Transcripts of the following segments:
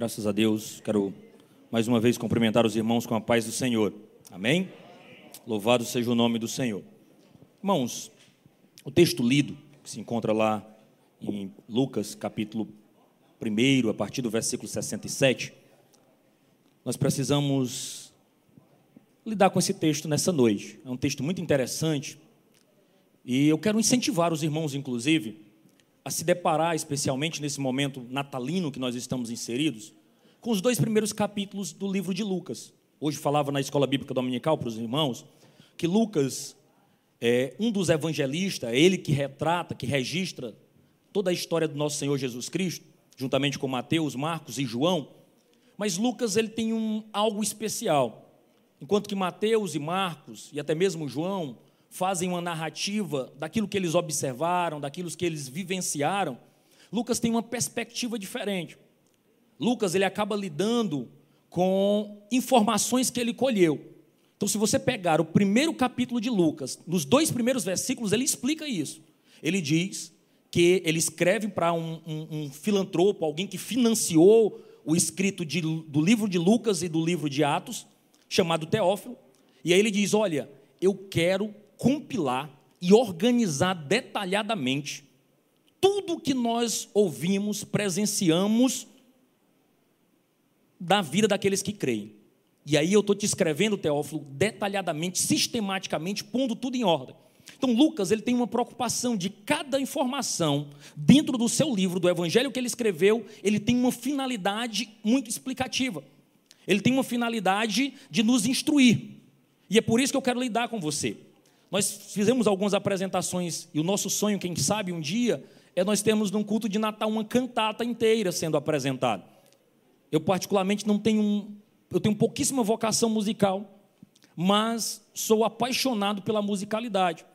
Graças a Deus. Quero mais uma vez cumprimentar os irmãos com a paz do Senhor. Amém? Louvado seja o nome do Senhor. Irmãos, o texto lido, que se encontra lá em Lucas, capítulo 1, a partir do versículo 67, nós precisamos lidar com esse texto nessa noite. É um texto muito interessante e eu quero incentivar os irmãos, inclusive, a se deparar, especialmente nesse momento natalino que nós estamos inseridos, com os dois primeiros capítulos do livro de Lucas. Hoje falava na escola bíblica dominical para os irmãos que Lucas é um dos evangelistas, é ele que retrata, que registra toda a história do nosso Senhor Jesus Cristo, juntamente com Mateus, Marcos e João. Mas Lucas ele tem um, algo especial. Enquanto que Mateus e Marcos, e até mesmo João, fazem uma narrativa daquilo que eles observaram, daquilo que eles vivenciaram, Lucas tem uma perspectiva diferente. Lucas ele acaba lidando com informações que ele colheu. Então, se você pegar o primeiro capítulo de Lucas, nos dois primeiros versículos, ele explica isso. Ele diz que ele escreve para um, um, um, filantropo, alguém que financiou o escrito de, do livro de Lucas e do livro de Atos, chamado Teófilo. E aí ele diz: Olha, eu quero compilar e organizar detalhadamente tudo que nós ouvimos, presenciamos da vida daqueles que creem. E aí eu estou te escrevendo, Teófilo, detalhadamente, sistematicamente, pondo tudo em ordem. Então, Lucas ele tem uma preocupação de cada informação dentro do seu livro, do evangelho que ele escreveu, ele tem uma finalidade muito explicativa. Ele tem uma finalidade de nos instruir. E é por isso que eu quero lidar com você. Nós fizemos algumas apresentações e o nosso sonho, quem sabe um dia, é nós termos num culto de Natal uma cantata inteira sendo apresentada. Eu particularmente não tenho eu tenho pouquíssima vocação musical, mas sou apaixonado pela musicalidade.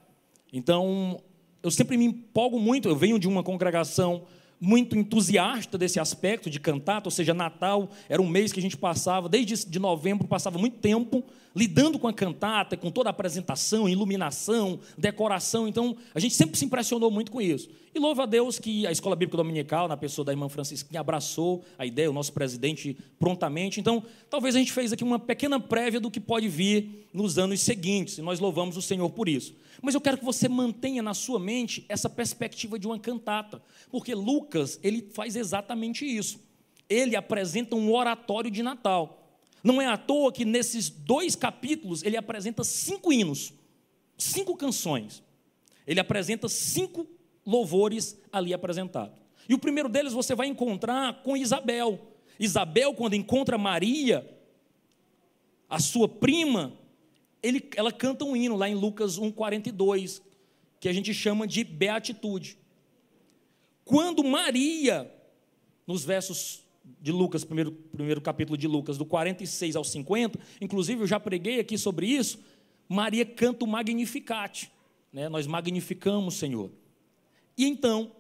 Então, eu sempre me empolgo muito, eu venho de uma congregação muito entusiasta desse aspecto de cantata, ou seja, Natal era um mês que a gente passava, desde de novembro, passava muito tempo lidando com a cantata, com toda a apresentação, iluminação, decoração. Então, a gente sempre se impressionou muito com isso. E louva a Deus que a Escola Bíblica Dominical, na pessoa da irmã Francisquinha, abraçou a ideia, o nosso presidente, prontamente. Então, talvez a gente fez aqui uma pequena prévia do que pode vir nos anos seguintes, e nós louvamos o Senhor por isso. Mas eu quero que você mantenha na sua mente essa perspectiva de uma cantata, porque Lucas, ele faz exatamente isso. Ele apresenta um oratório de Natal. Não é à toa que nesses dois capítulos ele apresenta cinco hinos, cinco canções. Ele apresenta cinco louvores ali apresentados. E o primeiro deles você vai encontrar com Isabel. Isabel, quando encontra Maria, a sua prima, ele, ela canta um hino lá em Lucas 1,42, que a gente chama de beatitude. Quando Maria, nos versos de Lucas, primeiro, primeiro capítulo de Lucas, do 46 ao 50, inclusive eu já preguei aqui sobre isso, Maria canta o Magnificat, né? nós magnificamos o Senhor. E então,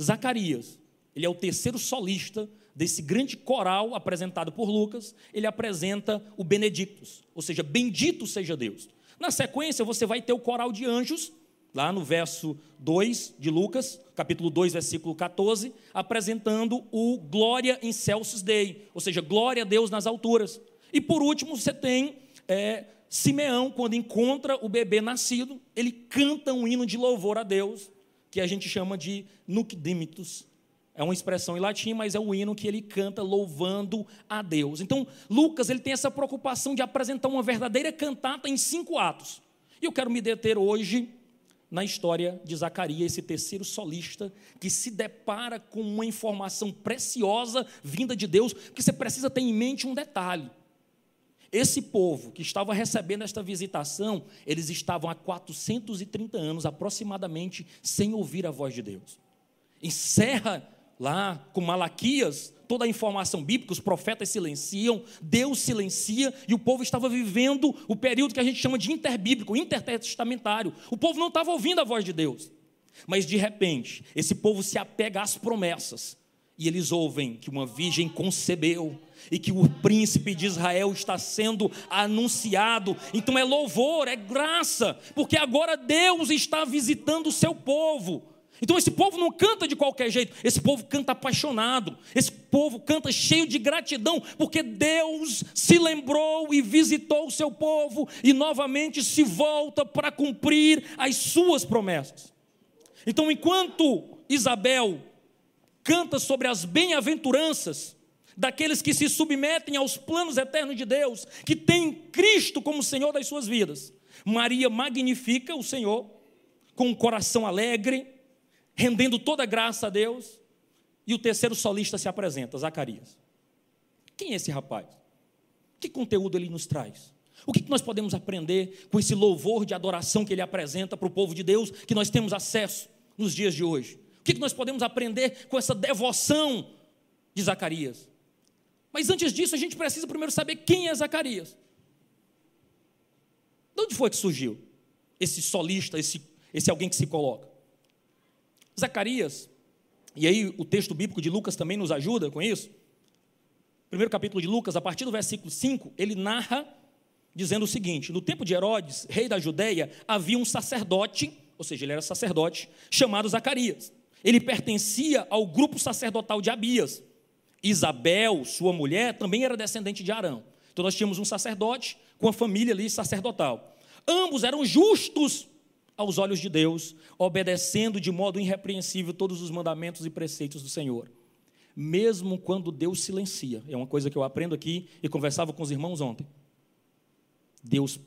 Zacarias, ele é o terceiro solista desse grande coral apresentado por Lucas, ele apresenta o Benedictus, ou seja, bendito seja Deus. Na sequência, você vai ter o coral de anjos, lá no verso 2 de Lucas, capítulo 2, versículo 14, apresentando o Glória em Celsus Dei, ou seja, glória a Deus nas alturas. E por último, você tem é, Simeão, quando encontra o bebê nascido, ele canta um hino de louvor a Deus, que a gente chama de Nunc Dimittus. É uma expressão em latim, mas é o hino que ele canta louvando a Deus. Então, Lucas ele tem essa preocupação de apresentar uma verdadeira cantata em cinco atos. E eu quero me deter hoje na história de Zacarias, esse terceiro solista, que se depara com uma informação preciosa vinda de Deus, que você precisa ter em mente um detalhe. Esse povo que estava recebendo esta visitação, eles estavam há 430 anos aproximadamente sem ouvir a voz de Deus. Encerra lá com Malaquias toda a informação bíblica, os profetas silenciam, Deus silencia, e o povo estava vivendo o período que a gente chama de interbíblico, intertestamentário. O povo não estava ouvindo a voz de Deus. Mas de repente, esse povo se apega às promessas, e eles ouvem que uma virgem concebeu, e que o príncipe de Israel está sendo anunciado. Então é louvor, é graça, porque agora Deus está visitando o seu povo. Então esse povo não canta de qualquer jeito, esse povo canta apaixonado, esse povo canta cheio de gratidão, porque Deus se lembrou e visitou o seu povo e novamente se volta para cumprir as suas promessas. Então, enquanto Isabel canta sobre as bem-aventuranças daqueles que se submetem aos planos eternos de Deus, que têm Cristo como Senhor das suas vidas, Maria magnifica o Senhor com um coração alegre rendendo toda a graça a Deus. E o terceiro solista se apresenta, Zacarias. Quem é esse rapaz? Que conteúdo ele nos traz? O que nós podemos aprender com esse louvor de adoração que ele apresenta para o povo de Deus, que nós temos acesso nos dias de hoje? O que nós podemos aprender com essa devoção de Zacarias? Mas antes disso, a gente precisa primeiro saber quem é Zacarias. De onde foi que surgiu esse solista, esse, esse alguém que se coloca? Zacarias, e aí o texto bíblico de Lucas também nos ajuda com isso. Primeiro capítulo de Lucas, a partir do versículo 5, ele narra dizendo o seguinte: No tempo de Herodes, rei da Judéia, havia um sacerdote, ou seja, ele era sacerdote, chamado Zacarias. Ele pertencia ao grupo sacerdotal de Abias. Isabel, sua mulher, também era descendente de Arão. Então nós tínhamos um sacerdote com a família ali sacerdotal. Ambos eram justos aos olhos de Deus, obedecendo de modo irrepreensível todos os mandamentos e preceitos do Senhor. Mesmo quando Deus silencia, é uma coisa que eu aprendo aqui e conversava com os irmãos ontem. Deus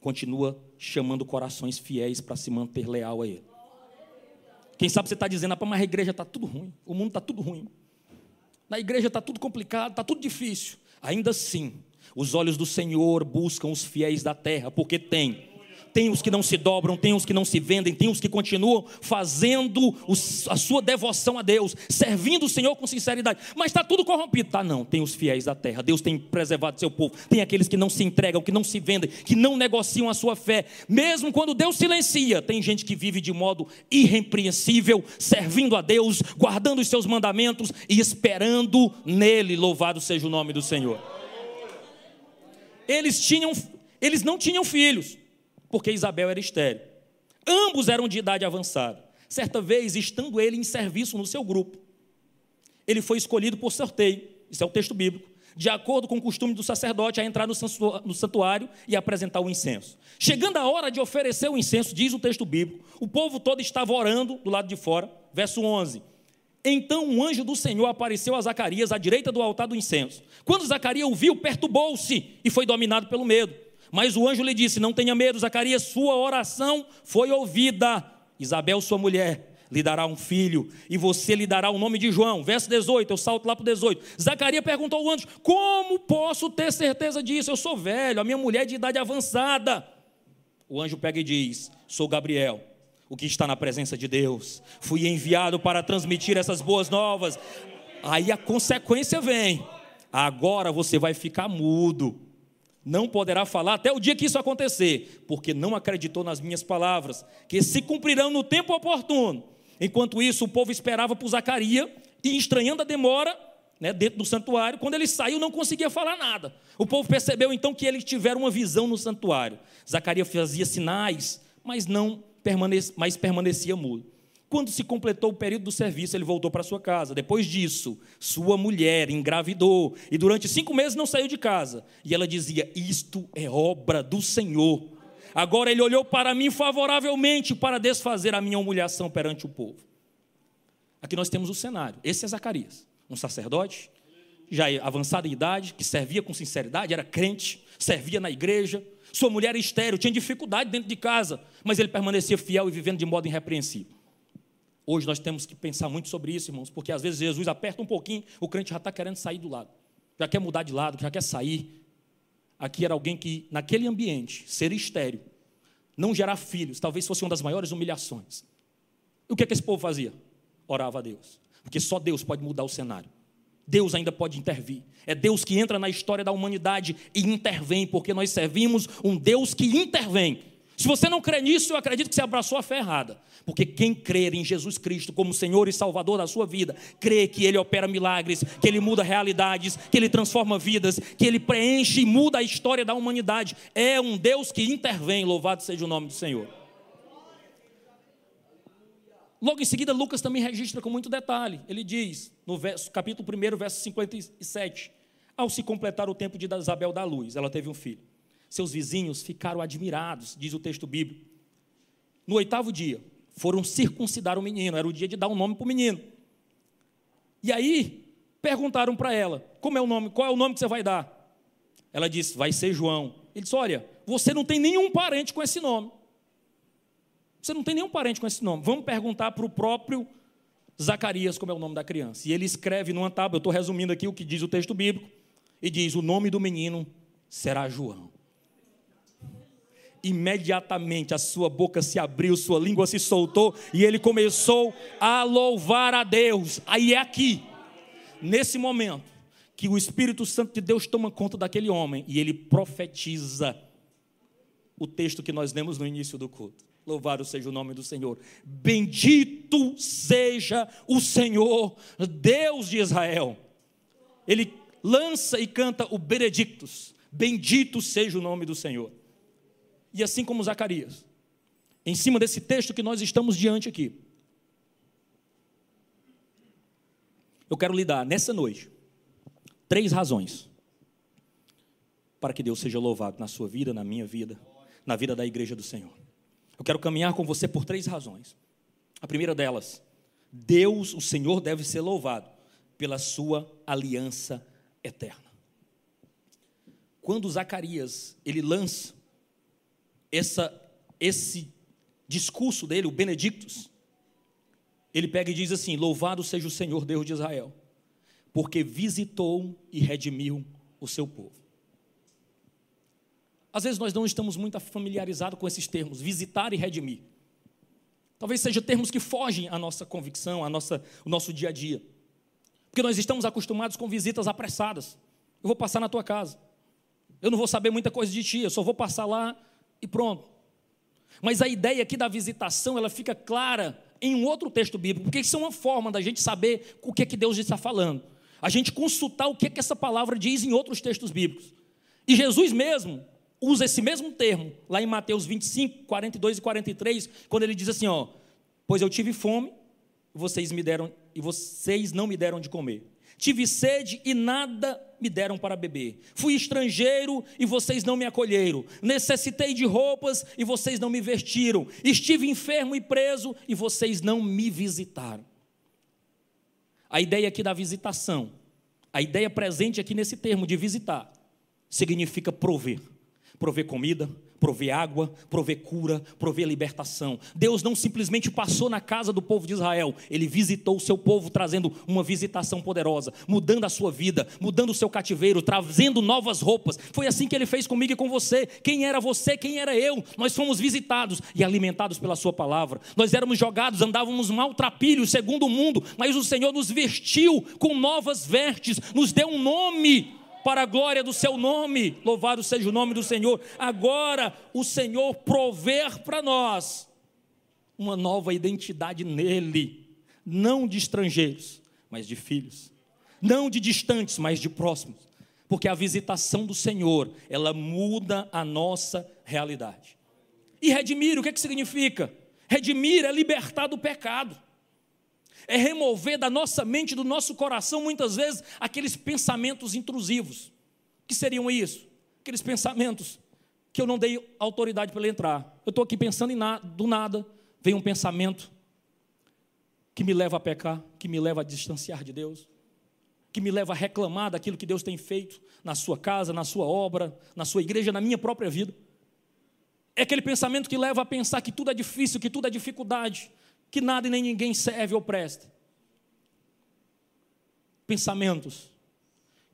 continua chamando corações fiéis para se manter leal a Ele. Quem sabe você está dizendo, ah, mas a igreja está tudo ruim, o mundo está tudo ruim. Na igreja está tudo complicado, está tudo difícil. Ainda assim, os olhos do Senhor buscam os fiéis da terra, porque tem tem os que não se dobram, tem os que não se vendem, tem os que continuam fazendo a sua devoção a Deus, servindo o Senhor com sinceridade. Mas está tudo corrompido. Tá, não. Tem os fiéis da terra. Deus tem preservado seu povo. Tem aqueles que não se entregam, que não se vendem, que não negociam a sua fé. Mesmo quando Deus silencia, tem gente que vive de modo irrepreensível, servindo a Deus, guardando os seus mandamentos e esperando nele. Louvado seja o nome do Senhor. Eles tinham, eles não tinham filhos porque Isabel era estéril. Ambos eram de idade avançada. Certa vez, estando ele em serviço no seu grupo, ele foi escolhido por sorteio, isso é o texto bíblico, de acordo com o costume do sacerdote, a entrar no santuário e apresentar o incenso. Chegando a hora de oferecer o incenso, diz o texto bíblico, o povo todo estava orando do lado de fora, verso 11. Então um anjo do Senhor apareceu a Zacarias à direita do altar do incenso. Quando Zacarias o viu, perturbou-se e foi dominado pelo medo. Mas o anjo lhe disse: Não tenha medo, Zacarias, sua oração foi ouvida. Isabel, sua mulher, lhe dará um filho, e você lhe dará o nome de João. Verso 18, eu salto lá para o 18. Zacarias perguntou ao anjo: Como posso ter certeza disso? Eu sou velho, a minha mulher é de idade avançada. O anjo pega e diz: Sou Gabriel, o que está na presença de Deus. Fui enviado para transmitir essas boas novas. Aí a consequência vem. Agora você vai ficar mudo não poderá falar até o dia que isso acontecer, porque não acreditou nas minhas palavras, que se cumprirão no tempo oportuno. Enquanto isso, o povo esperava por Zacarias e, estranhando a demora, né, dentro do santuário, quando ele saiu, não conseguia falar nada. O povo percebeu então que eles tiveram uma visão no santuário. Zacarias fazia sinais, mas não permanecia, mas permanecia mudo. Quando se completou o período do serviço, ele voltou para sua casa. Depois disso, sua mulher engravidou e durante cinco meses não saiu de casa. E ela dizia: Isto é obra do Senhor. Agora ele olhou para mim favoravelmente para desfazer a minha humilhação perante o povo. Aqui nós temos o cenário. Esse é Zacarias, um sacerdote, já avançado em idade, que servia com sinceridade, era crente, servia na igreja. Sua mulher era estéreo, tinha dificuldade dentro de casa, mas ele permanecia fiel e vivendo de modo irrepreensível. Hoje nós temos que pensar muito sobre isso, irmãos, porque às vezes Jesus aperta um pouquinho, o crente já está querendo sair do lado, já quer mudar de lado, já quer sair. Aqui era alguém que, naquele ambiente, ser estéreo, não gerar filhos, talvez fosse uma das maiores humilhações. E o que, é que esse povo fazia? Orava a Deus, porque só Deus pode mudar o cenário. Deus ainda pode intervir. É Deus que entra na história da humanidade e intervém, porque nós servimos um Deus que intervém. Se você não crê nisso, eu acredito que você abraçou a fé errada. Porque quem crer em Jesus Cristo como Senhor e Salvador da sua vida, crê que Ele opera milagres, que Ele muda realidades, que Ele transforma vidas, que Ele preenche e muda a história da humanidade. É um Deus que intervém, louvado seja o nome do Senhor. Logo em seguida, Lucas também registra com muito detalhe. Ele diz, no verso, capítulo 1, verso 57, ao se completar o tempo de Isabel da luz, ela teve um filho. Seus vizinhos ficaram admirados, diz o texto bíblico. No oitavo dia, foram circuncidar o menino, era o dia de dar um nome para o menino. E aí, perguntaram para ela: como é o nome? Qual é o nome que você vai dar? Ela disse: vai ser João. Ele disse: olha, você não tem nenhum parente com esse nome. Você não tem nenhum parente com esse nome. Vamos perguntar para o próprio Zacarias como é o nome da criança. E ele escreve numa tábua, eu estou resumindo aqui o que diz o texto bíblico, e diz: o nome do menino será João imediatamente a sua boca se abriu, sua língua se soltou e ele começou a louvar a Deus. Aí é aqui, nesse momento, que o Espírito Santo de Deus toma conta daquele homem e ele profetiza o texto que nós lemos no início do culto. Louvado seja o nome do Senhor. Bendito seja o Senhor, Deus de Israel. Ele lança e canta o Benedictus. Bendito seja o nome do Senhor e assim como Zacarias. Em cima desse texto que nós estamos diante aqui. Eu quero lhe dar nessa noite três razões para que Deus seja louvado na sua vida, na minha vida, na vida da igreja do Senhor. Eu quero caminhar com você por três razões. A primeira delas, Deus, o Senhor, deve ser louvado pela sua aliança eterna. Quando Zacarias ele lança essa, esse discurso dele, o Benedictus, ele pega e diz assim: Louvado seja o Senhor Deus de Israel, porque visitou e redimiu o seu povo. Às vezes nós não estamos muito familiarizados com esses termos, visitar e redimir. Talvez sejam termos que fogem à nossa convicção, à nossa, ao nosso dia a dia. Porque nós estamos acostumados com visitas apressadas. Eu vou passar na tua casa. Eu não vou saber muita coisa de ti, eu só vou passar lá e pronto. Mas a ideia aqui da visitação, ela fica clara em um outro texto bíblico, porque isso é uma forma da gente saber o que é que Deus está falando. A gente consultar o que é que essa palavra diz em outros textos bíblicos. E Jesus mesmo usa esse mesmo termo lá em Mateus 25, 42 e 43, quando ele diz assim, ó: "Pois eu tive fome, vocês me deram e vocês não me deram de comer. Tive sede e nada me deram para beber. Fui estrangeiro e vocês não me acolheram. Necessitei de roupas e vocês não me vestiram. Estive enfermo e preso e vocês não me visitaram. A ideia aqui da visitação, a ideia presente aqui nesse termo de visitar, significa prover. Prover comida, prover água, prover cura, prover libertação. Deus não simplesmente passou na casa do povo de Israel, ele visitou o seu povo trazendo uma visitação poderosa, mudando a sua vida, mudando o seu cativeiro, trazendo novas roupas. Foi assim que ele fez comigo e com você. Quem era você, quem era eu? Nós fomos visitados e alimentados pela sua palavra. Nós éramos jogados, andávamos maltrapilhos segundo o mundo, mas o Senhor nos vestiu com novas vestes, nos deu um nome para a glória do seu nome. Louvado seja o nome do Senhor. Agora o Senhor prover para nós uma nova identidade nele, não de estrangeiros, mas de filhos, não de distantes, mas de próximos. Porque a visitação do Senhor, ela muda a nossa realidade. E redimir, o que, é que significa? Redimir é libertar do pecado é remover da nossa mente, do nosso coração, muitas vezes, aqueles pensamentos intrusivos. Que seriam isso? Aqueles pensamentos que eu não dei autoridade para ele entrar. Eu estou aqui pensando em nada, do nada, vem um pensamento que me leva a pecar, que me leva a distanciar de Deus, que me leva a reclamar daquilo que Deus tem feito na sua casa, na sua obra, na sua igreja, na minha própria vida. É aquele pensamento que leva a pensar que tudo é difícil, que tudo é dificuldade, que nada e nem ninguém serve ou presta. Pensamentos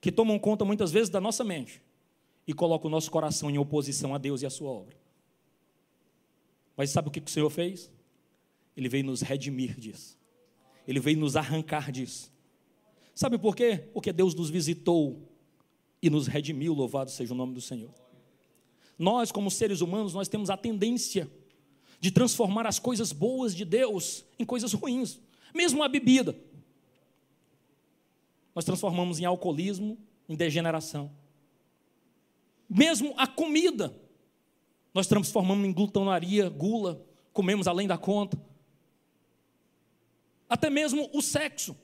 que tomam conta muitas vezes da nossa mente e colocam o nosso coração em oposição a Deus e a sua obra. Mas sabe o que o Senhor fez? Ele veio nos redimir disso. Ele veio nos arrancar disso. Sabe por quê? Porque Deus nos visitou e nos redimiu, louvado seja o nome do Senhor. Nós, como seres humanos, nós temos a tendência de transformar as coisas boas de Deus em coisas ruins, mesmo a bebida. Nós transformamos em alcoolismo, em degeneração. Mesmo a comida, nós transformamos em glutonaria, gula, comemos além da conta. até mesmo o sexo.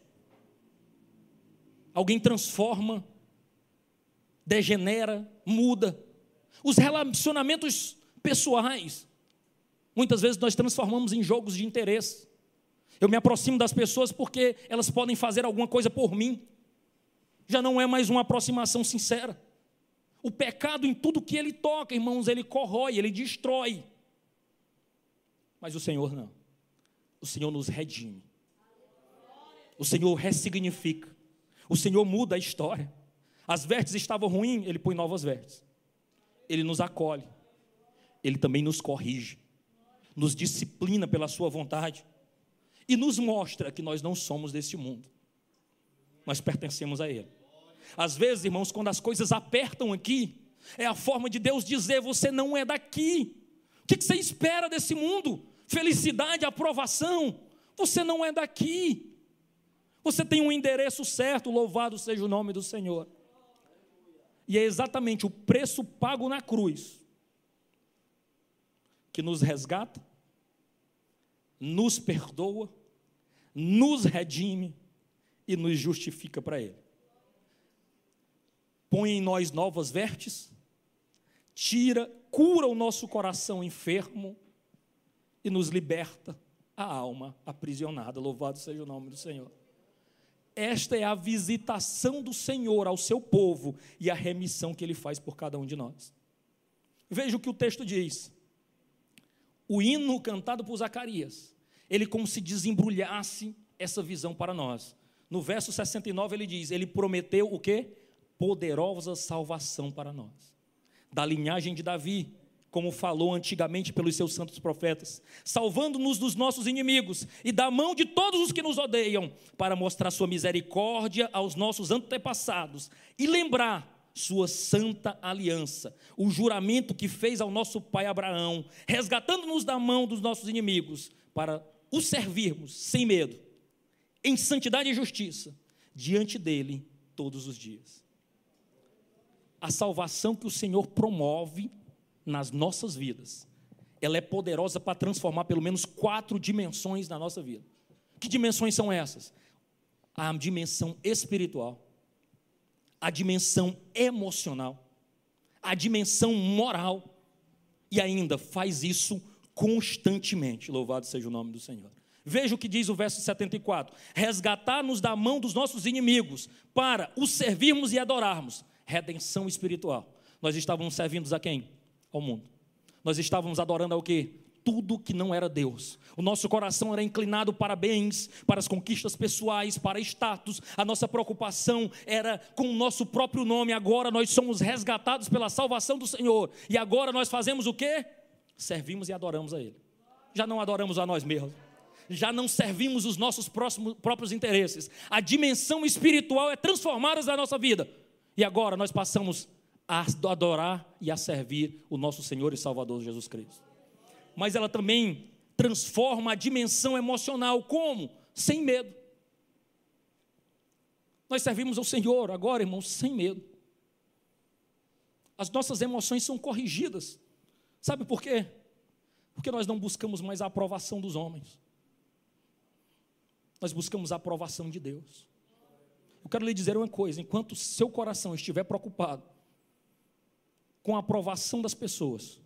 Alguém transforma, degenera, muda. Os relacionamentos pessoais. Muitas vezes nós transformamos em jogos de interesse. Eu me aproximo das pessoas porque elas podem fazer alguma coisa por mim. Já não é mais uma aproximação sincera. O pecado em tudo que ele toca, irmãos, ele corrói, ele destrói. Mas o Senhor não. O Senhor nos redime. O Senhor ressignifica. O Senhor muda a história. As vestes estavam ruins, Ele põe novas vestes. Ele nos acolhe. Ele também nos corrige. Nos disciplina pela Sua vontade. E nos mostra que nós não somos deste mundo. Nós pertencemos a Ele. Às vezes, irmãos, quando as coisas apertam aqui, é a forma de Deus dizer: você não é daqui. O que você espera desse mundo? Felicidade, aprovação. Você não é daqui. Você tem um endereço certo, louvado seja o nome do Senhor. E é exatamente o preço pago na cruz que nos resgata, nos perdoa, nos redime e nos justifica para Ele. Põe em nós novas vertes, tira, cura o nosso coração enfermo e nos liberta a alma aprisionada. Louvado seja o nome do Senhor. Esta é a visitação do Senhor ao seu povo e a remissão que ele faz por cada um de nós. Veja o que o texto diz. O hino cantado por Zacarias, ele como se desembrulhasse essa visão para nós. No verso 69 ele diz: Ele prometeu o que? Poderosa salvação para nós. Da linhagem de Davi, como falou antigamente pelos seus santos profetas, salvando-nos dos nossos inimigos e da mão de todos os que nos odeiam, para mostrar sua misericórdia aos nossos antepassados e lembrar sua santa aliança, o juramento que fez ao nosso pai Abraão, resgatando-nos da mão dos nossos inimigos, para o servirmos sem medo, em santidade e justiça, diante dele todos os dias. A salvação que o Senhor promove nas nossas vidas, ela é poderosa para transformar pelo menos quatro dimensões na nossa vida. Que dimensões são essas? A dimensão espiritual, a dimensão emocional, a dimensão moral, e ainda faz isso constantemente. Louvado seja o nome do Senhor. Veja o que diz o verso 74: resgatar-nos da mão dos nossos inimigos, para os servirmos e adorarmos. Redenção espiritual. Nós estávamos servindo a quem? ao mundo. Nós estávamos adorando ao quê? Tudo que não era Deus. O nosso coração era inclinado para bens, para as conquistas pessoais, para status. A nossa preocupação era com o nosso próprio nome. Agora nós somos resgatados pela salvação do Senhor. E agora nós fazemos o quê? Servimos e adoramos a Ele. Já não adoramos a nós mesmos já não servimos os nossos próximos, próprios interesses. A dimensão espiritual é transformada na nossa vida. E agora nós passamos a adorar e a servir o nosso Senhor e Salvador Jesus Cristo. Mas ela também transforma a dimensão emocional, como? Sem medo. Nós servimos ao Senhor agora, irmãos, sem medo. As nossas emoções são corrigidas. Sabe por quê? Porque nós não buscamos mais a aprovação dos homens. Nós buscamos a aprovação de Deus. Eu quero lhe dizer uma coisa: enquanto seu coração estiver preocupado com a aprovação das pessoas,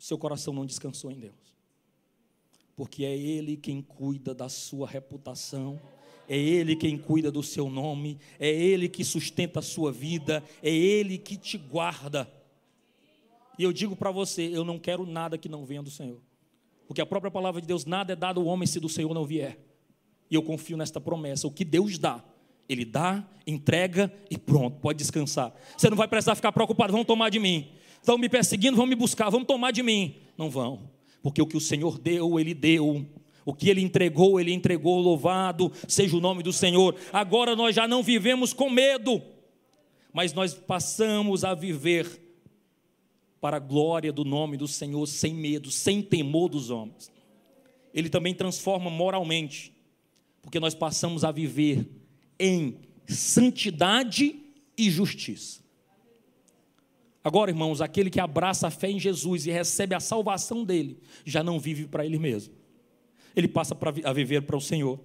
seu coração não descansou em Deus. Porque é Ele quem cuida da sua reputação, é Ele quem cuida do seu nome, é Ele que sustenta a sua vida, é Ele que te guarda. E eu digo para você: eu não quero nada que não venha do Senhor. Porque a própria palavra de Deus, nada é dado ao homem se do Senhor não vier. E eu confio nesta promessa: o que Deus dá, ele dá, entrega e pronto, pode descansar. Você não vai precisar ficar preocupado, vão tomar de mim. Estão me perseguindo, vão me buscar, vão tomar de mim. Não vão, porque o que o Senhor deu, Ele deu. O que Ele entregou, Ele entregou. Louvado seja o nome do Senhor. Agora nós já não vivemos com medo, mas nós passamos a viver para a glória do nome do Senhor, sem medo, sem temor dos homens. Ele também transforma moralmente, porque nós passamos a viver em santidade e justiça. Agora, irmãos, aquele que abraça a fé em Jesus e recebe a salvação dele, já não vive para ele mesmo. ele passa a viver para o Senhor.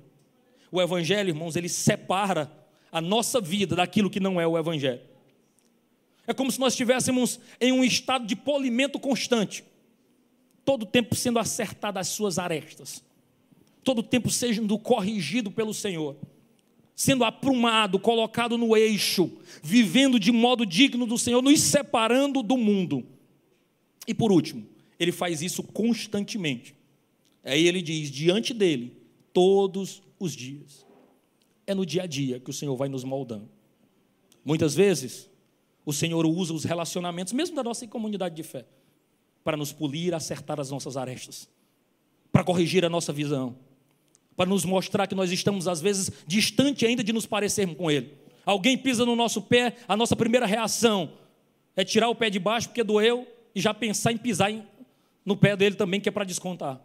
O Evangelho, irmãos, ele separa a nossa vida daquilo que não é o Evangelho. É como se nós estivéssemos em um estado de polimento constante, todo o tempo sendo acertado as suas arestas, todo o tempo sendo corrigido pelo Senhor, sendo aprumado, colocado no eixo, vivendo de modo digno do Senhor, nos separando do mundo. E por último, ele faz isso constantemente. Aí ele diz: diante dele, todos os dias. É no dia a dia que o Senhor vai nos moldando. Muitas vezes, o Senhor usa os relacionamentos, mesmo da nossa comunidade de fé, para nos polir, acertar as nossas arestas, para corrigir a nossa visão, para nos mostrar que nós estamos, às vezes, distante ainda de nos parecermos com Ele. Alguém pisa no nosso pé, a nossa primeira reação é tirar o pé de baixo porque doeu e já pensar em pisar no pé dele também, que é para descontar.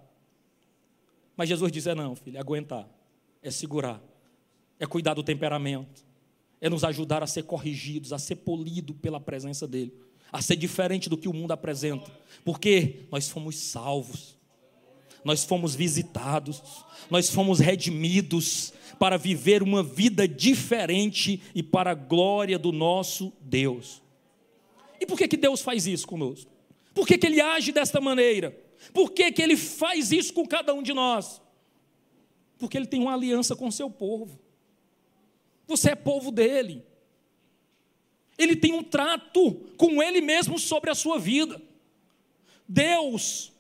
Mas Jesus diz: é não, filho, é aguentar é segurar, é cuidar do temperamento, é nos ajudar a ser corrigidos, a ser polido pela presença dEle, a ser diferente do que o mundo apresenta, porque nós fomos salvos, nós fomos visitados, nós fomos redimidos para viver uma vida diferente e para a glória do nosso Deus. E por que, que Deus faz isso conosco? Por que, que Ele age desta maneira? Por que, que Ele faz isso com cada um de nós? Porque ele tem uma aliança com o seu povo. Você é povo dele. Ele tem um trato com ele mesmo sobre a sua vida. Deus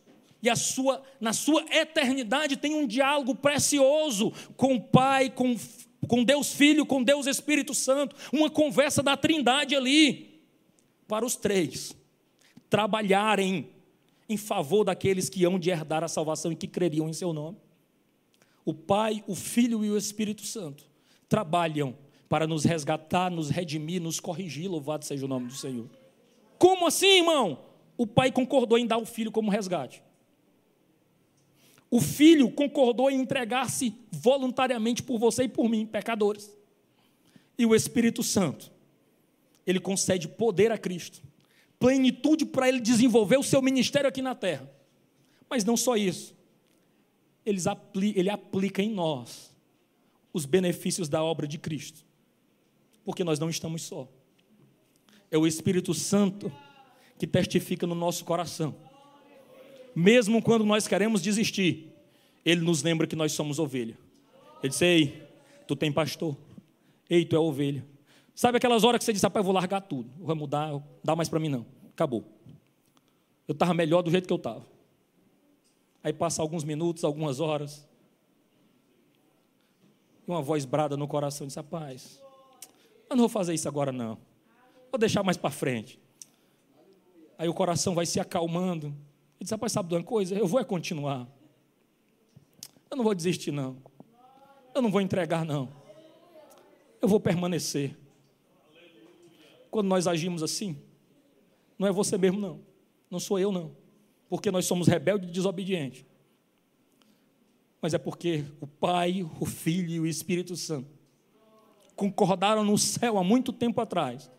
e sua, na sua eternidade tem um diálogo precioso com o Pai, com, com Deus Filho, com Deus Espírito Santo, uma conversa da Trindade ali, para os três trabalharem em favor daqueles que hão de herdar a salvação e que creriam em seu nome o Pai, o Filho e o Espírito Santo trabalham para nos resgatar, nos redimir, nos corrigir, louvado seja o nome do Senhor. Como assim, irmão? O pai concordou em dar o filho como resgate. O filho concordou em entregar-se voluntariamente por você e por mim, pecadores. E o Espírito Santo, ele concede poder a Cristo, plenitude para ele desenvolver o seu ministério aqui na terra. Mas não só isso ele aplica em nós os benefícios da obra de Cristo, porque nós não estamos só. É o Espírito Santo que testifica no nosso coração. Mesmo quando nós queremos desistir, ele nos lembra que nós somos ovelha. Ele diz: Ei, tu tem pastor. Ei, tu é ovelha. Sabe aquelas horas que você diz: Rapaz, eu vou largar tudo, vou mudar, dá mais para mim não. Acabou. Eu estava melhor do jeito que eu estava. Aí passa alguns minutos, algumas horas. E uma voz brada no coração diz: Rapaz, eu não vou fazer isso agora, não. Vou deixar mais para frente. Aí o coração vai se acalmando. E diz: Rapaz, sabe de uma coisa? Eu vou é continuar. Eu não vou desistir, não. Eu não vou entregar, não. Eu vou permanecer. Quando nós agimos assim, não é você mesmo, não. Não sou eu, não porque nós somos rebeldes e desobedientes, mas é porque o Pai, o Filho e o Espírito Santo concordaram no céu há muito tempo atrás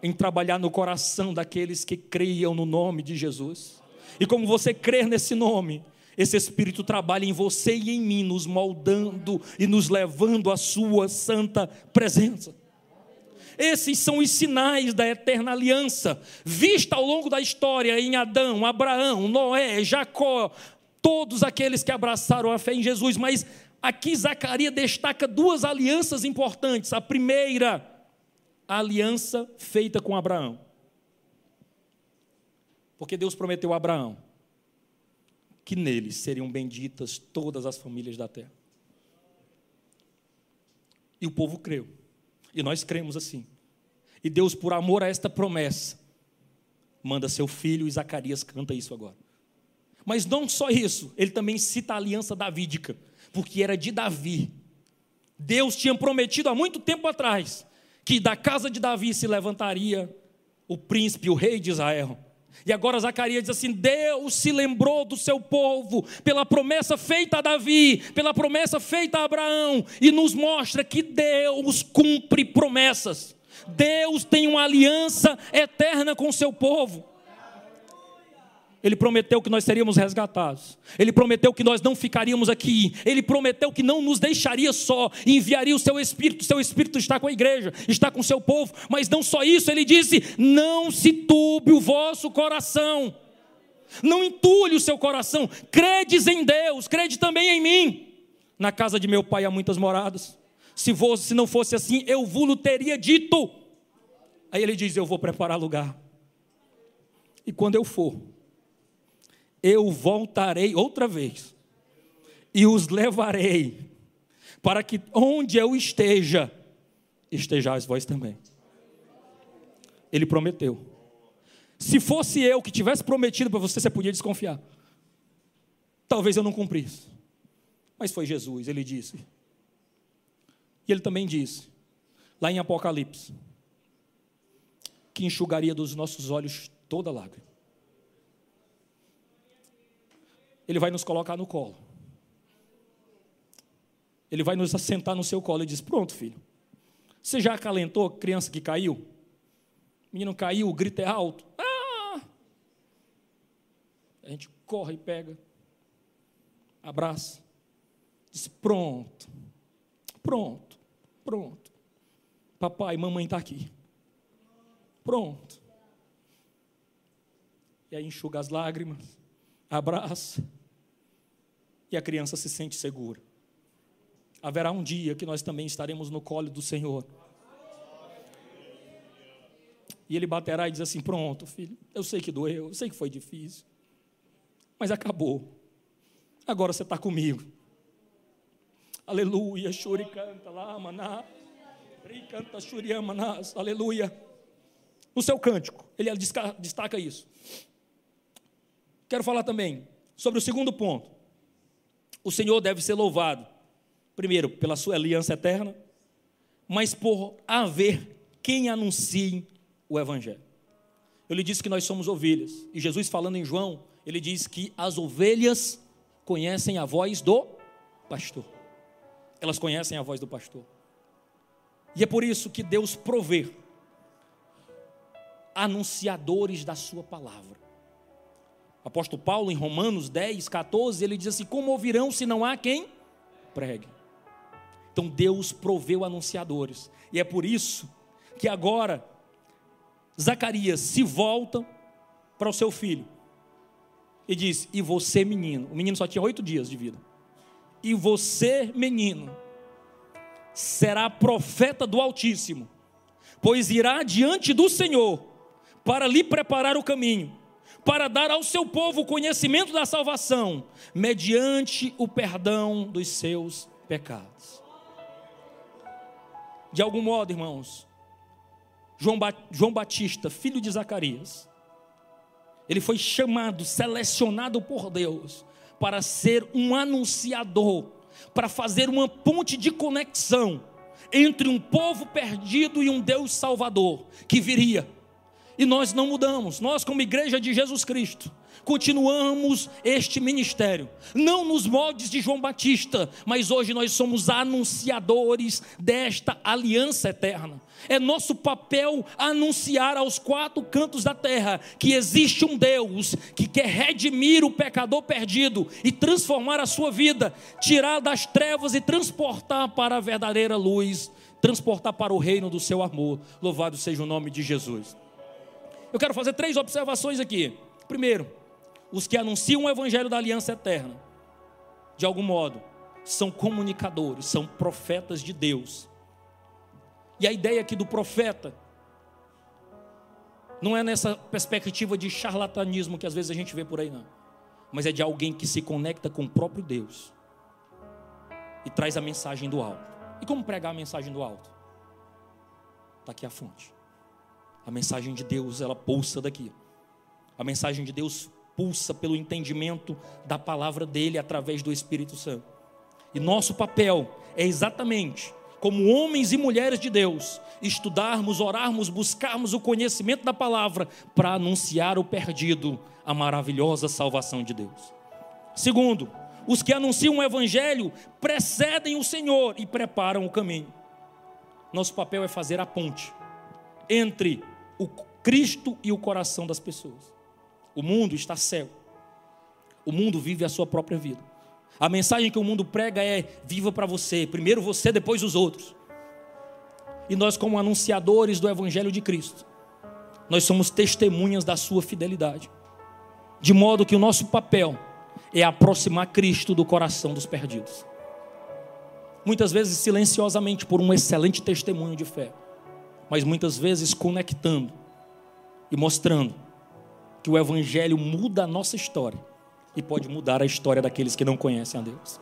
em trabalhar no coração daqueles que creiam no nome de Jesus. E como você crer nesse nome, esse Espírito trabalha em você e em mim, nos moldando e nos levando à Sua santa presença. Esses são os sinais da eterna aliança, vista ao longo da história em Adão, Abraão, Noé, Jacó, todos aqueles que abraçaram a fé em Jesus. Mas aqui Zacarias destaca duas alianças importantes. A primeira, a aliança feita com Abraão. Porque Deus prometeu a Abraão que neles seriam benditas todas as famílias da terra. E o povo creu. E nós cremos assim. E Deus, por amor a esta promessa, manda seu filho, e Zacarias canta isso agora. Mas não só isso, ele também cita a aliança davídica, porque era de Davi. Deus tinha prometido há muito tempo atrás que da casa de Davi se levantaria o príncipe, o rei de Israel. E agora Zacarias diz assim: Deus se lembrou do seu povo pela promessa feita a Davi, pela promessa feita a Abraão, e nos mostra que Deus cumpre promessas. Deus tem uma aliança eterna com o seu povo. Ele prometeu que nós seríamos resgatados. Ele prometeu que nós não ficaríamos aqui. Ele prometeu que não nos deixaria só. Enviaria o seu Espírito. O seu Espírito está com a igreja, está com o seu povo. Mas não só isso, ele disse: Não se turbe o vosso coração. Não entulhe o seu coração. Credes em Deus, crede também em mim. Na casa de meu pai há muitas moradas. Se, se não fosse assim, eu vos teria dito. Aí ele diz: Eu vou preparar lugar. E quando eu for, eu voltarei outra vez e os levarei, para que onde eu esteja, estejais vós também. Ele prometeu. Se fosse eu que tivesse prometido para você, você podia desconfiar. Talvez eu não cumprisse. Mas foi Jesus, ele disse. E ele também disse, lá em Apocalipse, que enxugaria dos nossos olhos toda lágrima. Ele vai nos colocar no colo. Ele vai nos assentar no seu colo e diz: Pronto, filho. Você já acalentou a criança que caiu? O menino caiu, o grito é alto. Ah! A gente corre e pega, abraça, diz: Pronto, pronto, pronto. Papai, mamãe está aqui. Pronto. E aí enxuga as lágrimas, abraça e a criança se sente segura. Haverá um dia que nós também estaremos no colo do Senhor. E ele baterá e diz assim: Pronto, filho, eu sei que doeu, eu sei que foi difícil, mas acabou. Agora você está comigo. Aleluia, chore canta lá, maná. Canta, churiamanás, aleluia. No seu cântico, ele destaca isso. Quero falar também sobre o segundo ponto. O Senhor deve ser louvado, primeiro, pela sua aliança eterna, mas por haver quem anuncie o Evangelho. Eu lhe disse que nós somos ovelhas, e Jesus, falando em João, ele diz que as ovelhas conhecem a voz do pastor. Elas conhecem a voz do pastor. E é por isso que Deus provê anunciadores da sua palavra. Apóstolo Paulo, em Romanos 10, 14, ele diz assim: Como ouvirão se não há quem pregue? Então Deus proveu anunciadores, e é por isso que agora Zacarias se volta para o seu filho e diz: E você, menino, o menino só tinha oito dias de vida, e você, menino, será profeta do Altíssimo, pois irá diante do Senhor para lhe preparar o caminho para dar ao seu povo o conhecimento da salvação, mediante o perdão dos seus pecados. De algum modo, irmãos, João, ba João Batista, filho de Zacarias, ele foi chamado, selecionado por Deus para ser um anunciador, para fazer uma ponte de conexão entre um povo perdido e um Deus salvador que viria e nós não mudamos. Nós, como igreja de Jesus Cristo, continuamos este ministério, não nos moldes de João Batista, mas hoje nós somos anunciadores desta aliança eterna. É nosso papel anunciar aos quatro cantos da terra que existe um Deus que quer redimir o pecador perdido e transformar a sua vida, tirar das trevas e transportar para a verdadeira luz, transportar para o reino do seu amor. Louvado seja o nome de Jesus. Eu quero fazer três observações aqui. Primeiro, os que anunciam o evangelho da aliança eterna, de algum modo, são comunicadores, são profetas de Deus. E a ideia aqui do profeta não é nessa perspectiva de charlatanismo que às vezes a gente vê por aí, não. Mas é de alguém que se conecta com o próprio Deus e traz a mensagem do alto. E como pregar a mensagem do alto? Está aqui a fonte. A mensagem de Deus, ela pulsa daqui. A mensagem de Deus pulsa pelo entendimento da palavra dele através do Espírito Santo. E nosso papel é exatamente como homens e mulheres de Deus, estudarmos, orarmos, buscarmos o conhecimento da palavra para anunciar o perdido a maravilhosa salvação de Deus. Segundo, os que anunciam o evangelho precedem o Senhor e preparam o caminho. Nosso papel é fazer a ponte entre o Cristo e o coração das pessoas. O mundo está cego. O mundo vive a sua própria vida. A mensagem que o mundo prega é: viva para você, primeiro você, depois os outros. E nós, como anunciadores do Evangelho de Cristo, nós somos testemunhas da sua fidelidade. De modo que o nosso papel é aproximar Cristo do coração dos perdidos. Muitas vezes silenciosamente por um excelente testemunho de fé, mas muitas vezes conectando e mostrando que o Evangelho muda a nossa história e pode mudar a história daqueles que não conhecem a Deus.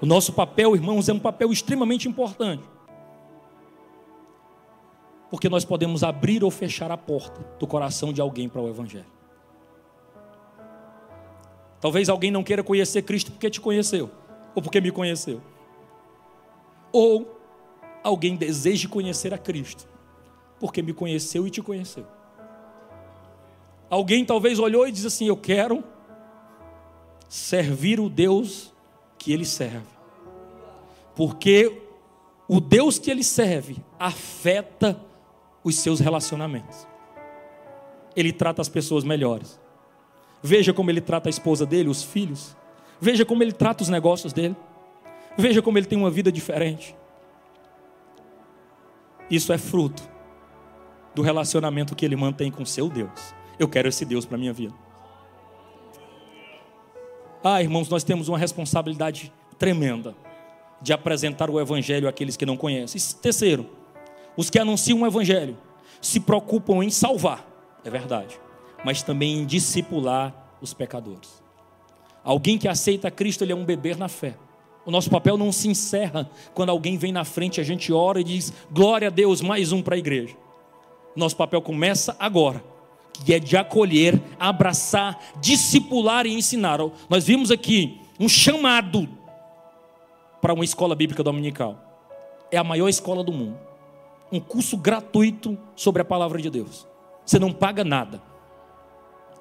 O nosso papel, irmãos, é um papel extremamente importante. Porque nós podemos abrir ou fechar a porta do coração de alguém para o Evangelho. Talvez alguém não queira conhecer Cristo porque te conheceu, ou porque me conheceu. Ou alguém deseje conhecer a Cristo porque me conheceu e te conheceu. Alguém talvez olhou e disse assim: Eu quero servir o Deus que ele serve, porque o Deus que ele serve afeta os seus relacionamentos. Ele trata as pessoas melhores. Veja como ele trata a esposa dele, os filhos. Veja como ele trata os negócios dele. Veja como ele tem uma vida diferente. Isso é fruto do relacionamento que ele mantém com seu Deus. Eu quero esse Deus para minha vida. Ah, irmãos, nós temos uma responsabilidade tremenda de apresentar o Evangelho àqueles que não conhecem. terceiro, os que anunciam o Evangelho se preocupam em salvar, é verdade mas também em discipular os pecadores. Alguém que aceita Cristo, ele é um beber na fé. O nosso papel não se encerra quando alguém vem na frente, a gente ora e diz: glória a Deus, mais um para a igreja. Nosso papel começa agora, que é de acolher, abraçar, discipular e ensinar. Nós vimos aqui um chamado para uma escola bíblica dominical. É a maior escola do mundo. Um curso gratuito sobre a palavra de Deus. Você não paga nada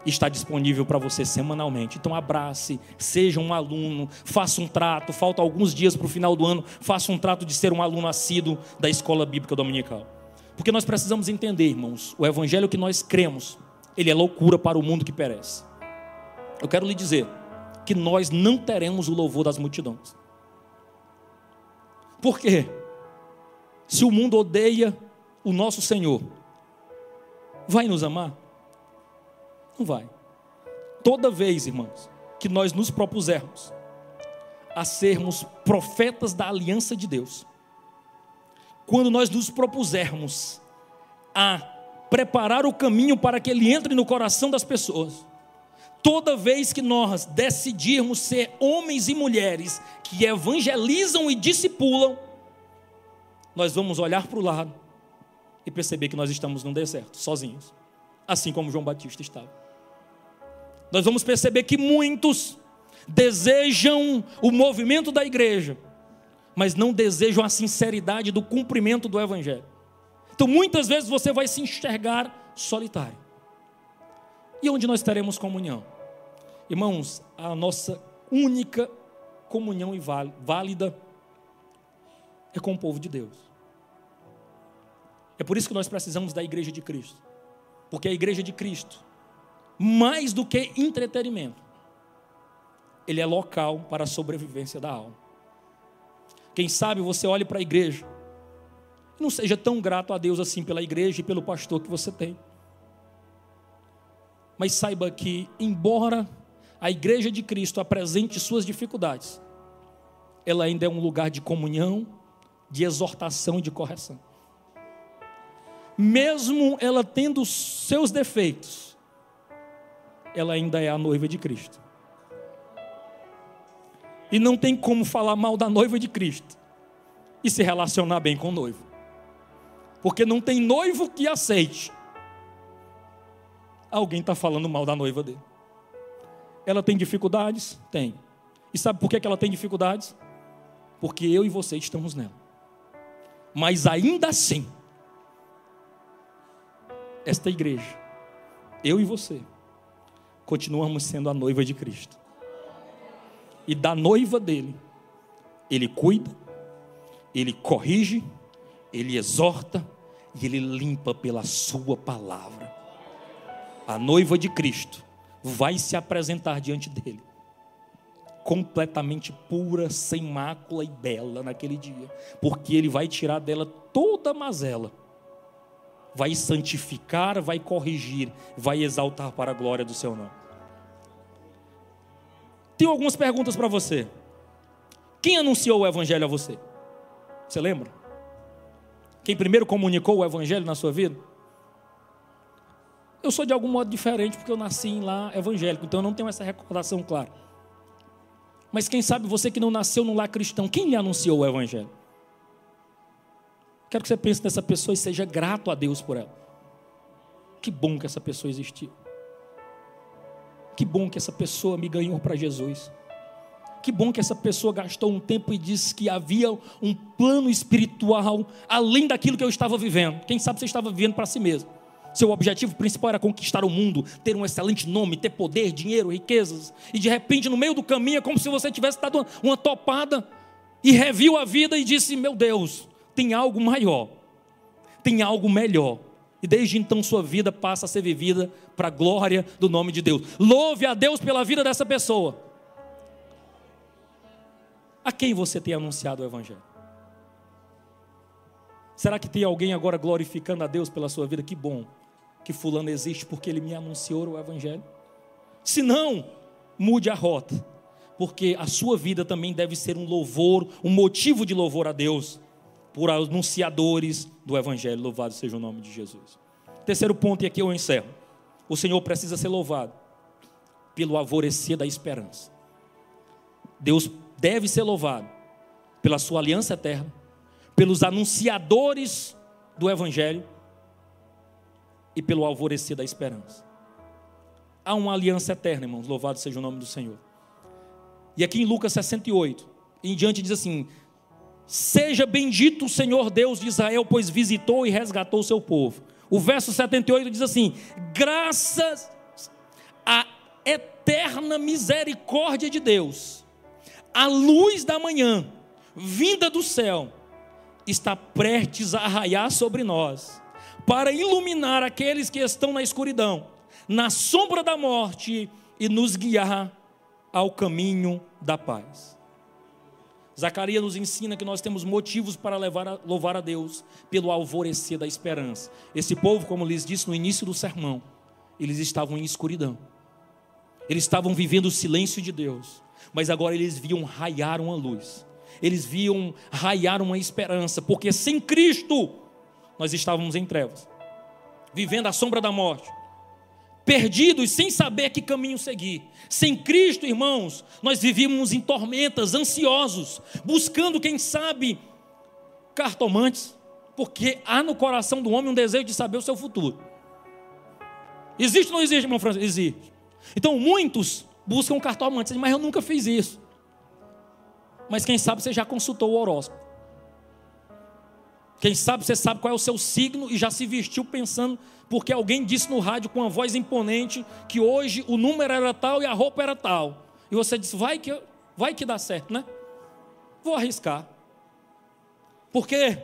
está disponível para você semanalmente. Então abrace, seja um aluno, faça um trato. Falta alguns dias para o final do ano, faça um trato de ser um aluno assíduo da escola bíblica dominical. Porque nós precisamos entender, irmãos, o evangelho que nós cremos, ele é loucura para o mundo que perece. Eu quero lhe dizer que nós não teremos o louvor das multidões. Por quê? Se o mundo odeia o nosso Senhor, vai nos amar? Não vai. Toda vez, irmãos, que nós nos propusermos a sermos profetas da aliança de Deus, quando nós nos propusermos a preparar o caminho para que ele entre no coração das pessoas, toda vez que nós decidirmos ser homens e mulheres que evangelizam e discipulam, nós vamos olhar para o lado e perceber que nós estamos num deserto, sozinhos, assim como João Batista estava nós vamos perceber que muitos desejam o movimento da igreja, mas não desejam a sinceridade do cumprimento do evangelho. Então muitas vezes você vai se enxergar solitário. E onde nós teremos comunhão? Irmãos, a nossa única comunhão e válida é com o povo de Deus. É por isso que nós precisamos da igreja de Cristo. Porque a igreja de Cristo mais do que entretenimento. Ele é local para a sobrevivência da alma. Quem sabe você olhe para a igreja, não seja tão grato a Deus assim pela igreja e pelo pastor que você tem. Mas saiba que, embora a igreja de Cristo apresente suas dificuldades, ela ainda é um lugar de comunhão, de exortação e de correção. Mesmo ela tendo seus defeitos, ela ainda é a noiva de Cristo. E não tem como falar mal da noiva de Cristo e se relacionar bem com o noivo. Porque não tem noivo que aceite. Alguém está falando mal da noiva dele. Ela tem dificuldades? Tem. E sabe por que ela tem dificuldades? Porque eu e você estamos nela. Mas ainda assim, esta igreja, eu e você, continuamos sendo a noiva de Cristo. E da noiva dele, ele cuida, ele corrige, ele exorta e ele limpa pela sua palavra. A noiva de Cristo vai se apresentar diante dele, completamente pura, sem mácula e bela naquele dia, porque ele vai tirar dela toda a mazela, vai santificar, vai corrigir, vai exaltar para a glória do seu nome. Tenho algumas perguntas para você. Quem anunciou o evangelho a você? Você lembra? Quem primeiro comunicou o evangelho na sua vida? Eu sou de algum modo diferente porque eu nasci lá evangélico, então eu não tenho essa recordação clara. Mas quem sabe você que não nasceu num lar cristão, quem lhe anunciou o evangelho? Quero que você pense nessa pessoa e seja grato a Deus por ela. Que bom que essa pessoa existiu. Que bom que essa pessoa me ganhou para Jesus. Que bom que essa pessoa gastou um tempo e disse que havia um plano espiritual além daquilo que eu estava vivendo. Quem sabe você estava vivendo para si mesmo. Seu objetivo principal era conquistar o mundo, ter um excelente nome, ter poder, dinheiro, riquezas. E de repente, no meio do caminho, é como se você tivesse dado uma topada e reviu a vida e disse: Meu Deus, tem algo maior, tem algo melhor. E desde então sua vida passa a ser vivida para a glória do nome de Deus. Louve a Deus pela vida dessa pessoa. A quem você tem anunciado o Evangelho? Será que tem alguém agora glorificando a Deus pela sua vida? Que bom que Fulano existe porque ele me anunciou o Evangelho. Se não, mude a rota, porque a sua vida também deve ser um louvor, um motivo de louvor a Deus por anunciadores do Evangelho. Louvado seja o nome de Jesus. Terceiro ponto, e aqui eu encerro. O Senhor precisa ser louvado pelo alvorecer da esperança. Deus deve ser louvado pela sua aliança eterna, pelos anunciadores do Evangelho e pelo alvorecer da esperança. Há uma aliança eterna, irmãos, louvado seja o nome do Senhor. E aqui em Lucas 68, em diante diz assim: Seja bendito o Senhor Deus de Israel, pois visitou e resgatou o seu povo. O verso 78 diz assim: Graças à eterna misericórdia de Deus, a luz da manhã, vinda do céu, está prestes a raiar sobre nós, para iluminar aqueles que estão na escuridão, na sombra da morte e nos guiar ao caminho da paz. Zacarias nos ensina que nós temos motivos para a, louvar a Deus pelo alvorecer da esperança. Esse povo, como lhes disse no início do sermão, eles estavam em escuridão. Eles estavam vivendo o silêncio de Deus, mas agora eles viam raiar uma luz. Eles viam raiar uma esperança, porque sem Cristo nós estávamos em trevas, vivendo à sombra da morte perdidos sem saber que caminho seguir. Sem Cristo, irmãos, nós vivíamos em tormentas, ansiosos, buscando, quem sabe, cartomantes, porque há no coração do homem um desejo de saber o seu futuro. Existe ou não existe, irmão Francisco? Existe. Então, muitos buscam cartomantes, mas eu nunca fiz isso. Mas quem sabe você já consultou o horóscopo. Quem sabe você sabe qual é o seu signo e já se vestiu pensando, porque alguém disse no rádio com uma voz imponente que hoje o número era tal e a roupa era tal. E você disse: vai que, vai que dá certo, né? Vou arriscar. Porque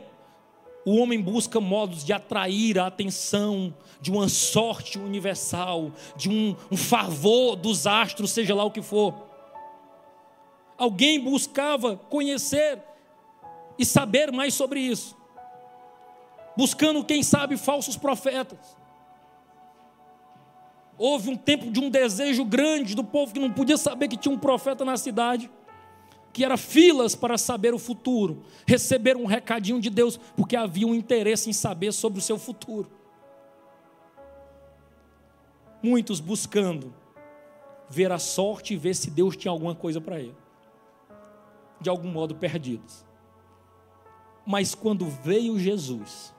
o homem busca modos de atrair a atenção de uma sorte universal, de um, um favor dos astros, seja lá o que for. Alguém buscava conhecer e saber mais sobre isso buscando, quem sabe, falsos profetas. Houve um tempo de um desejo grande do povo que não podia saber que tinha um profeta na cidade, que era filas para saber o futuro, receber um recadinho de Deus, porque havia um interesse em saber sobre o seu futuro. Muitos buscando ver a sorte e ver se Deus tinha alguma coisa para ele. De algum modo perdidos. Mas quando veio Jesus,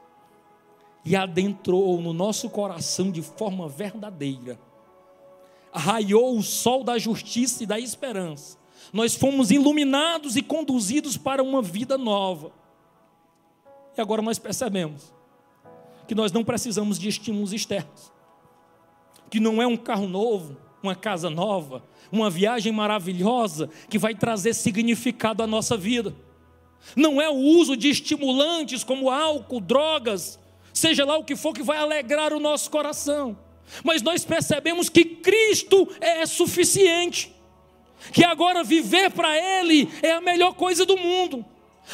e adentrou no nosso coração de forma verdadeira. Raiou o sol da justiça e da esperança. Nós fomos iluminados e conduzidos para uma vida nova. E agora nós percebemos que nós não precisamos de estímulos externos. Que não é um carro novo, uma casa nova, uma viagem maravilhosa que vai trazer significado à nossa vida. Não é o uso de estimulantes como álcool, drogas, seja lá o que for que vai alegrar o nosso coração. mas nós percebemos que Cristo é suficiente, que agora viver para Ele é a melhor coisa do mundo.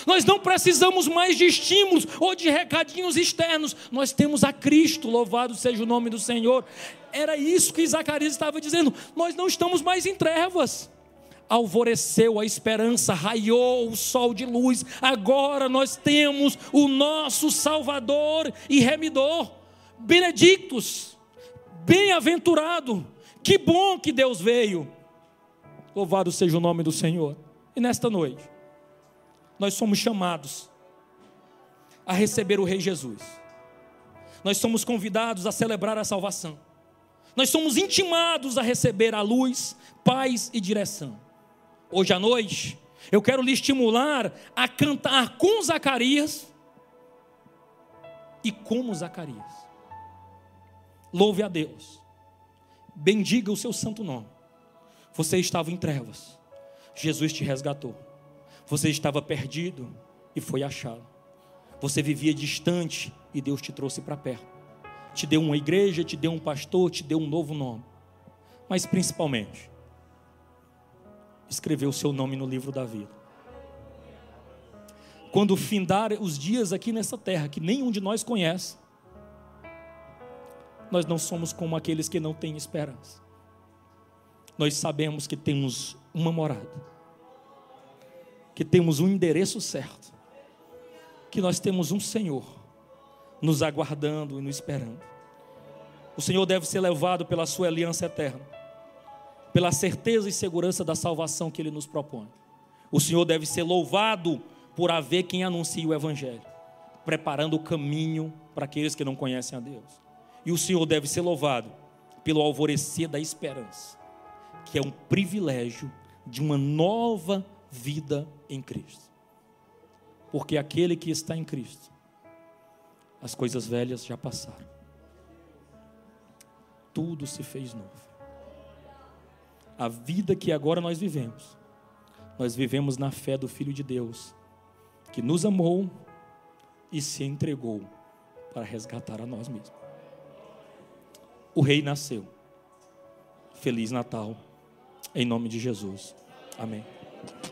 Nós não precisamos mais de estímulos ou de recadinhos externos. Nós temos a Cristo, louvado seja o nome do Senhor. Era isso que Zacarias estava dizendo. Nós não estamos mais em trevas. Alvoreceu a esperança, raiou o sol de luz. Agora nós temos o nosso Salvador e Remidor. Benedictos, bem-aventurado. Que bom que Deus veio. Louvado seja o nome do Senhor. E nesta noite, nós somos chamados a receber o Rei Jesus. Nós somos convidados a celebrar a salvação. Nós somos intimados a receber a luz, paz e direção. Hoje à noite, eu quero lhe estimular a cantar com Zacarias e como Zacarias. Louve a Deus. Bendiga o seu santo nome. Você estava em trevas. Jesus te resgatou. Você estava perdido e foi achado. Você vivia distante e Deus te trouxe para perto. Te deu uma igreja, te deu um pastor, te deu um novo nome. Mas principalmente, escreveu o seu nome no livro da vida. Quando findar os dias aqui nessa terra, que nenhum de nós conhece, nós não somos como aqueles que não têm esperança. Nós sabemos que temos uma morada que temos um endereço certo, que nós temos um Senhor nos aguardando e nos esperando. O Senhor deve ser levado pela sua aliança eterna, pela certeza e segurança da salvação que Ele nos propõe. O Senhor deve ser louvado por haver quem anuncie o Evangelho, preparando o caminho para aqueles que não conhecem a Deus. E o Senhor deve ser louvado pelo alvorecer da esperança, que é um privilégio de uma nova vida em Cristo. Porque aquele que está em Cristo, as coisas velhas já passaram. Tudo se fez novo. A vida que agora nós vivemos, nós vivemos na fé do Filho de Deus, que nos amou e se entregou para resgatar a nós mesmos. O Rei nasceu. Feliz Natal, em nome de Jesus. Amém.